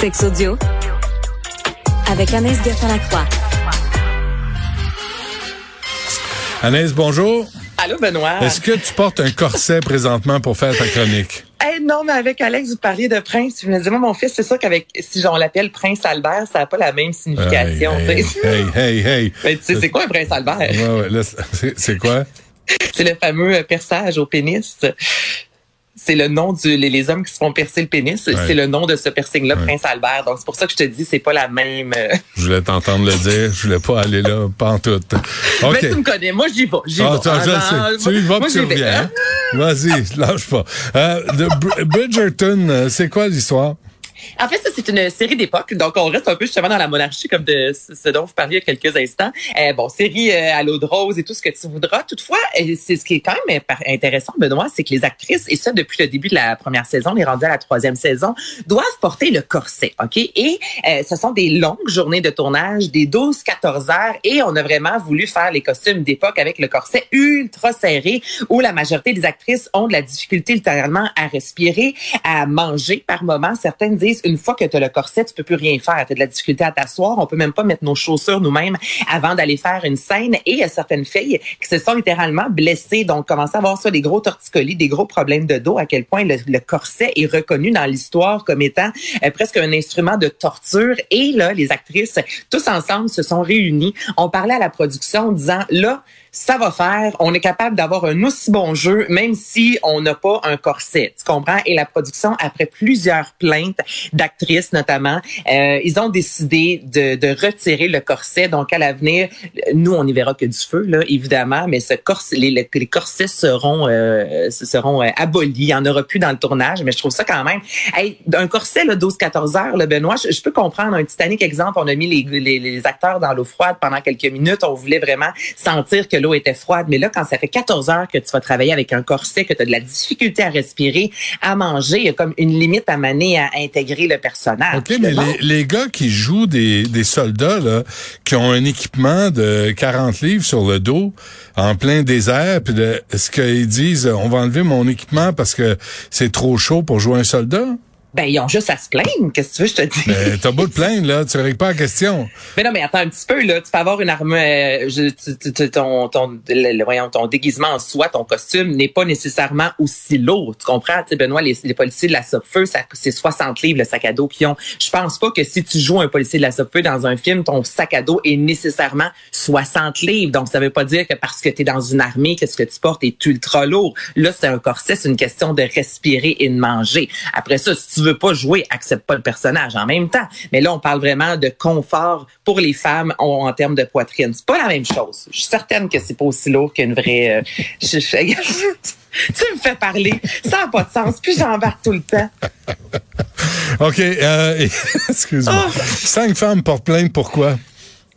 Sex audio avec Anaïs Gertin-Lacroix. Anaïs, bonjour. Allô, Benoît. Est-ce que tu portes un corset présentement pour faire ta chronique? Eh non, mais avec Alex, vous parliez de prince. Je me disais, moi, mon fils, c'est sûr qu'avec, si on l'appelle prince Albert, ça n'a pas la même signification. Hey, hey, hey, hey. Mais tu sais, c'est quoi un prince Albert? Ouais, ouais, c'est quoi? C'est le fameux perçage au pénis. C'est le nom du les, les hommes qui se font percer le pénis. Ouais. C'est le nom de ce piercing-là, Ouais. Prince Albert. Donc c'est pour ça que je te dis, c'est pas la même. euh, Je voulais t'entendre le dire. Je voulais pas aller là, pas en tout. Mais tu me connais, moi j'y vais, j'y Ah, vais. Ah. Tu y vas moi, tu reviens. hein. Vas-y, lâche pas. Euh, de Bridgerton, euh, c'est quoi l'histoire? En fait, ça, c'est une série d'époque. Donc, on reste un peu justement dans la monarchie, comme de ce dont vous parliez il y a quelques instants. Euh, bon, série euh, à l'eau de rose et tout ce que tu voudras. Toutefois, euh, c'est ce qui est quand même intéressant, Benoît, c'est que les actrices, et ça depuis le début de la première saison, on est rendu à la troisième saison, doivent porter le corset, OK? Et euh, ce sont des longues journées de tournage, des 12-14 heures, et on a vraiment voulu faire les costumes d'époque avec le corset ultra serré, où la majorité des actrices ont de la difficulté littéralement à respirer, à manger par moment. Certaines disent, une fois que tu as le corset, tu peux plus rien faire. Tu as de la difficulté à t'asseoir. On peut même pas mettre nos chaussures nous-mêmes avant d'aller faire une scène. Et il y a certaines filles qui se sont littéralement blessées, donc commencent à avoir ça, des gros torticolis, des gros problèmes de dos, à quel point le, le corset est reconnu dans l'histoire comme étant euh, presque un instrument de torture. Et là, les actrices, tous ensemble, se sont réunies. On parlait à la production en disant, là, ça va faire. On est capable d'avoir un aussi bon jeu, même si on n'a pas un corset. Tu comprends? Et la production, après plusieurs plaintes d'actrices notamment, euh, ils ont décidé de, de retirer le corset. Donc, à l'avenir, nous, on n'y verra que du feu, là, évidemment, mais ce corset, les, les- corsets seront, euh, seront euh, abolis. Il n'y en aura plus dans le tournage, mais je trouve ça quand même. Hey, un corset, là, 12-14 heures, là, Benoît, je, je peux comprendre. Un Titanic, exemple, on a mis les, les, les acteurs dans l'eau froide pendant quelques minutes. On voulait vraiment sentir que l'eau était froide. Mais là, quand ça fait 14 heures que tu vas travailler avec un corset, que tu as de la difficulté à respirer, à manger, il y a comme une limite à maner à intégrer le personnage. OK, mais les, gars qui jouent des, des soldats, là, qui ont un équipement de 40 livres sur le dos, en plein désert, puis est-ce qu'ils disent, on va enlever mon équipement parce que c'est trop chaud pour jouer un soldat? Ben, ils ont juste à se plaindre. Qu'est-ce que tu veux, je te dis? Mais t'as beau te plaindre, là, tu règles pas la question. Mais non, mais attends un petit peu, là. Tu peux avoir une arme, euh, je- tu- tu- tu- ton, ton, le- le- voyons, ton déguisement en soi, ton costume n'est pas nécessairement aussi lourd. Tu comprends? Tu sais, Benoît, les, les policiers de la Sopfeu, c'est 60 livres, le sac à dos qu'ils ont. Je pense pas que si tu joues un policier de la Sopfeu dans un film, ton sac à dos est nécessairement 60 livres. Donc, ça veut pas dire que parce que tu es dans une armée, que ce que tu portes est ultra lourd. Là, c'est un corset, c'est une question de respirer et de manger. Après ça, si tu veux pas jouer, accepte pas le personnage en même temps. Mais là, on parle vraiment de confort pour les femmes en, en termes de poitrine. C'est pas la même chose. Je suis certaine que c'est pas aussi lourd qu'une vraie. euh, je- je- tu me fais parler, ça n'a pas de sens. Puis j'embarque tout le temps. OK, euh, excuse-moi. Ah. Cinq femmes portent plainte, pourquoi?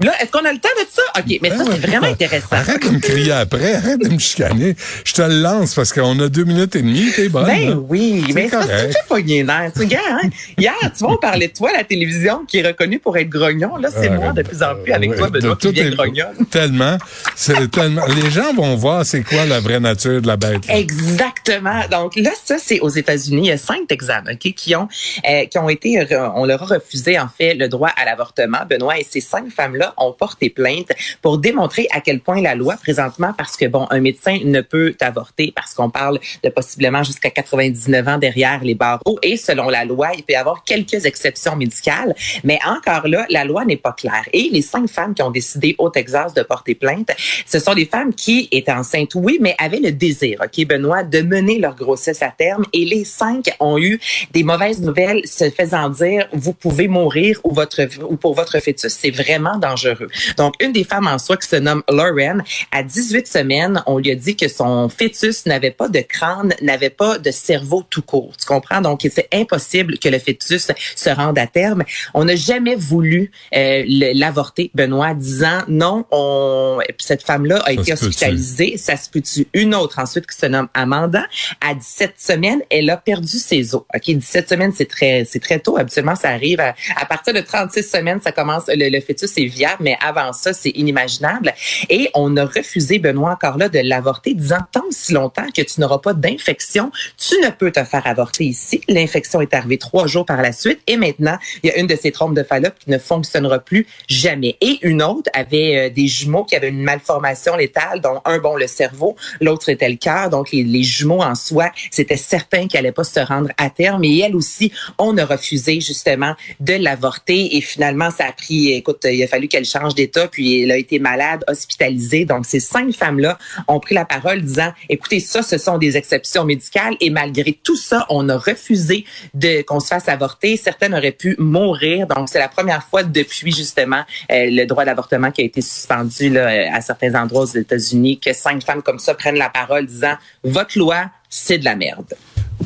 Là, est-ce qu'on a le temps de ça? OK, mais ça, Ben ouais. c'est vraiment intéressant. Arrête de me crier après, arrête de me chicaner. Je te le lance parce qu'on a deux minutes et demie, t'es bonne. Ben là. oui, C'est mais ça, fais pas nerfs. Tu regardes, hein? Hier, tu vois, on parlait de toi à la télévision qui est reconnue pour être grognon. Là, c'est Ouais, moi de plus en plus avec toi, Benoît, qui vient grognonne. Tellement. C'est tellement. Les gens vont voir c'est quoi la vraie nature de la bête. là. Exactement. Donc là, ça, c'est aux États-Unis. Il y a cinq Texans ok, qui ont euh, qui ont été, on leur a refusé en fait le droit à l'avortement, Benoît. Et ces cinq femmes-là ont porté plainte pour démontrer à quel point la loi présentement, parce que bon, un médecin ne peut avorter parce qu'on parle de possiblement jusqu'à 99 ans derrière les barreaux. Et selon la loi, il peut y avoir quelques exceptions médicales, mais encore là, la loi n'est pas claire. Et les cinq femmes qui ont décidé au Texas de porter plainte, ce sont des femmes qui étaient enceintes, oui, mais avaient le désir, ok, Benoît, de mener leur grossesse à terme. Et les cinq ont eu des mauvaises nouvelles se faisant dire, vous pouvez mourir ou votre ou pour votre fœtus, c'est vraiment dangereux. Dangereux. Donc, une des femmes en soi qui se nomme Lauren, à 18 semaines, on lui a dit que son fœtus n'avait pas de crâne, n'avait pas de cerveau tout court. Tu comprends? Donc, c'est impossible que le fœtus se rende à terme. On n'a jamais voulu euh, l'avorter, Benoît, disant non, on, cette femme-là a été hospitalisée. Ça se peut-tu? Une autre ensuite qui se nomme Amanda. À 17 semaines, elle a perdu ses os. OK, 17 semaines, c'est très, c'est très tôt. Habituellement, ça arrive à, partir de 36 semaines, ça commence, le, fœtus est viable, mais avant ça, c'est inimaginable. Et on a refusé, Benoît, encore là, de l'avorter, disant tant si longtemps que tu n'auras pas d'infection, tu ne peux te faire avorter ici. L'infection est arrivée trois jours par la suite et maintenant, il y a une de ces trompes de Fallope qui ne fonctionnera plus jamais. Et une autre avait euh, des jumeaux qui avaient une malformation létale, dont un, bon, le cerveau, l'autre était le cœur. Donc, les, jumeaux en soi, c'était certain qu'elle n'allait pas se rendre à terme. Et elle aussi, on a refusé justement de l'avorter. Et finalement, ça a pris, écoute, il a fallu qu'elle change d'état, puis elle a été malade, hospitalisée. Donc, ces cinq femmes-là ont pris la parole disant, écoutez, ça, ce sont des exceptions médicales. Et malgré tout ça, on a refusé de qu'on se fasse avorter. Certaines auraient pu mourir. Donc, c'est la première fois depuis justement euh, le droit d'avortement qui a été suspendu là, à certains endroits aux États-Unis que cinq femmes comme ça prennent la parole disant votre loi, c'est de la merde.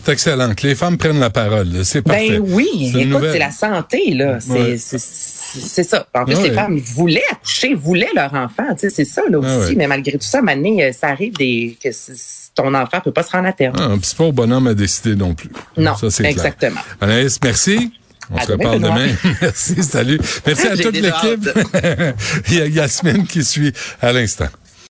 C'est excellent. Que les femmes prennent la parole. C'est ben parfait. Ben oui. Écoute, c'est la santé, là. C'est ça. En plus, les femmes voulaient accoucher, voulaient leur enfant. Tu sais, c'est ça, là aussi. Mais malgré tout ça, maintenant, euh, ça arrive des, que ton enfant peut pas se rendre à terme. Ah, c'est pas au bonhomme à décider non plus. Non, ça, exactement. Clair. Anaïs, merci. On se reparle demain. Merci, salut. Merci à toute l'équipe. Il y a Yasmine qui suit à l'instant.